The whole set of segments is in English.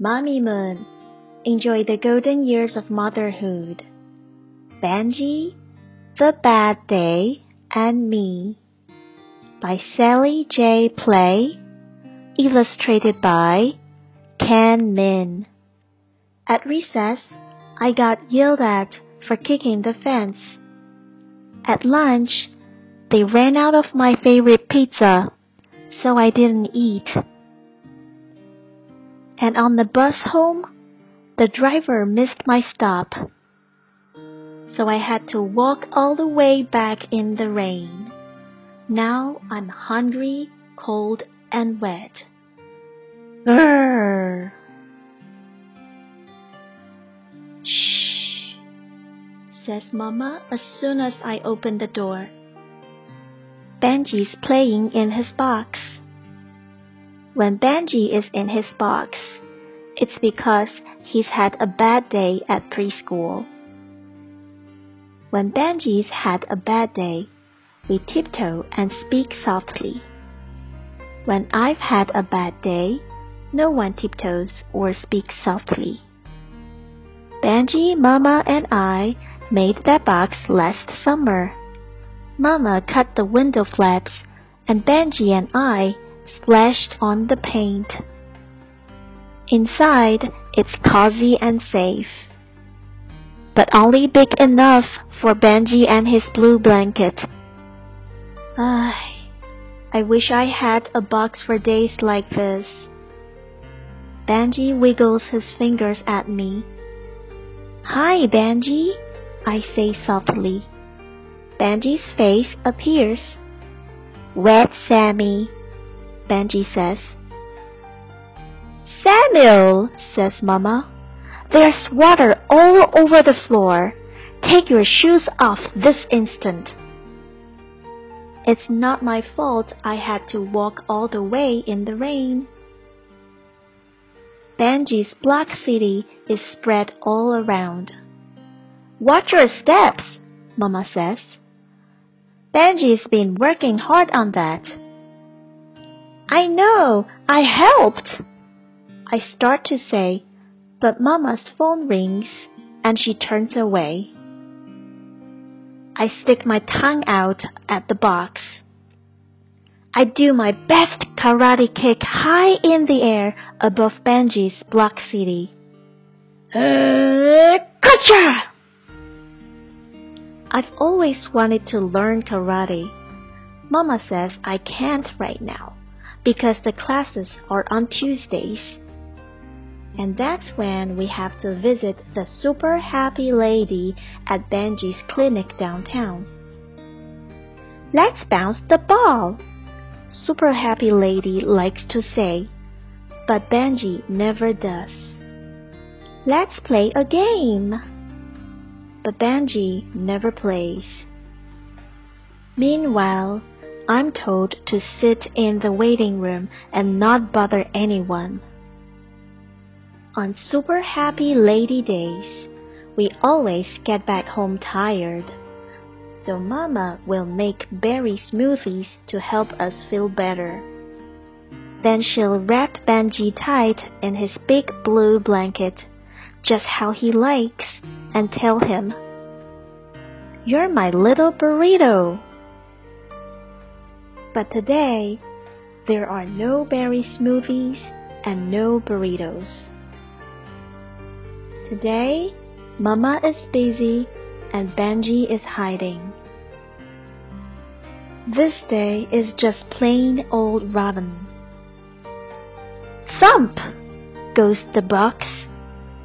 Mommy Moon, enjoy the golden years of motherhood. Benji, The Bad Day, and Me by Sally J. Pla, illustrated by Ken Min. At recess, I got yelled at for kicking the fence. At lunch, they ran out of my favorite pizza, so I didn't eat and on the bus home, the driver missed my stop. So I had to walk all the way back in the rain. Now I'm hungry, cold, and wet. Grrr. Shh, says Mama as soon as I open the door. Benji's playing in his box. When Benji is in his box, it's because he's had a bad day at preschool. When Benji's had a bad day, we tiptoe and speak softly. When I've had a bad day, no one tiptoes or speaks softly. Benji, Mama, and I made that box last summer. Mama cut the window flaps, and Benji and I splashed on the paint. Inside, it's cozy and safe. But only big enough for Benji and his blue blanket. Ay, I wish I had a box for days like this. Benji wiggles his fingers at me. Hi, Benji, I say softly. Benji's face appears. Wet Sammy, Benji says. Samuel, says Mama, there's water all over the floor. Take your shoes off this instant. It's not my fault I had to walk all the way in the rain. Benji's Block City is spread all around. Watch your steps, Mama says. Benji's been working hard on that. I know, I helped. I start to say, but Mama's phone rings and she turns away. I stick my tongue out at the box. I do my best karate kick high in the air above Benji's block city. Uh, I've always wanted to learn karate. Mama says I can't right now because the classes are on Tuesdays. And that's when we have to visit the super happy lady at Benji's clinic downtown. Let's bounce the ball, super happy lady likes to say, but Benji never does. Let's play a game, but Benji never plays. Meanwhile, I'm told to sit in the waiting room and not bother anyone. On super happy lady days, we always get back home tired. So Mama will make berry smoothies to help us feel better. Then she'll wrap Benji tight in his big blue blanket, just how he likes, and tell him, You're my little burrito. But today, there are no berry smoothies and no burritos. Today, Mama is busy and Benji is hiding. This day is just plain old rotten. Thump! goes the box.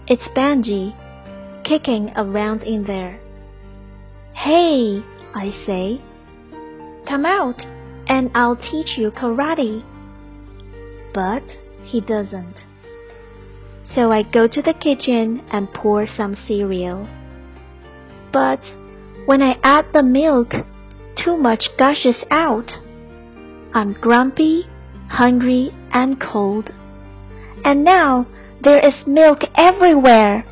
It's Benji, kicking around in there. Hey, I say, come out and I'll teach you karate. But he doesn't. So I go to the kitchen and pour some cereal. But when I add the milk, too much gushes out. I'm grumpy, hungry, and cold. And now there is milk everywhere.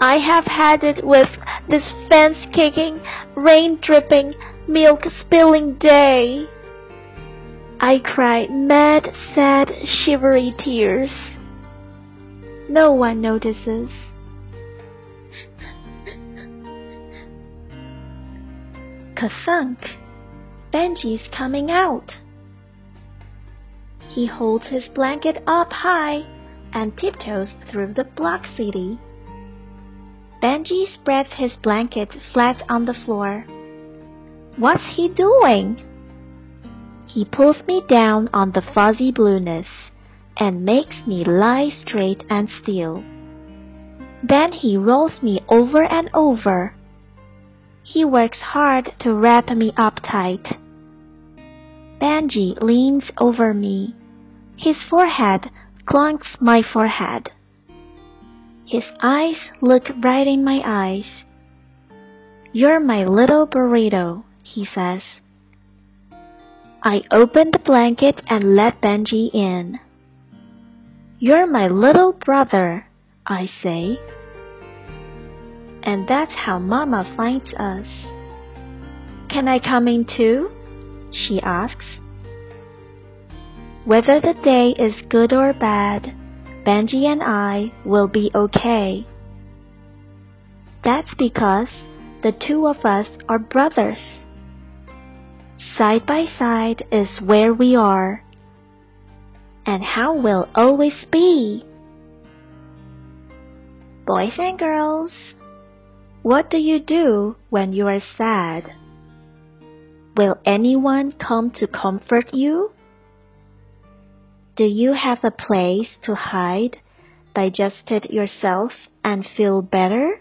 I have had it with this fence kicking, rain dripping, milk spilling day. I cry mad, sad, shivery tears. no one notices. Kathunk! Benji's coming out! He holds his blanket up high and tiptoes through the block city. Benji spreads his blanket flat on the floor. What's he doing? He pulls me down on the fuzzy blueness and makes me lie straight and still. Then he rolls me over and over. He works hard to wrap me up tight. Benji leans over me. His forehead clunks my forehead. His eyes look right in my eyes. You're my little burrito, he says. I open the blanket and let Benji in. You're my little brother, I say. And that's how Mama finds us. Can I come in too? she asks. Whether the day is good or bad, Benji and I will be okay. That's because the two of us are brothers. Side by side is where we are, and how we'll always be. Boys and girls, what do you do when you are sad? Will anyone come to comfort you? Do you have a place to hide, digest it yourself, and feel better?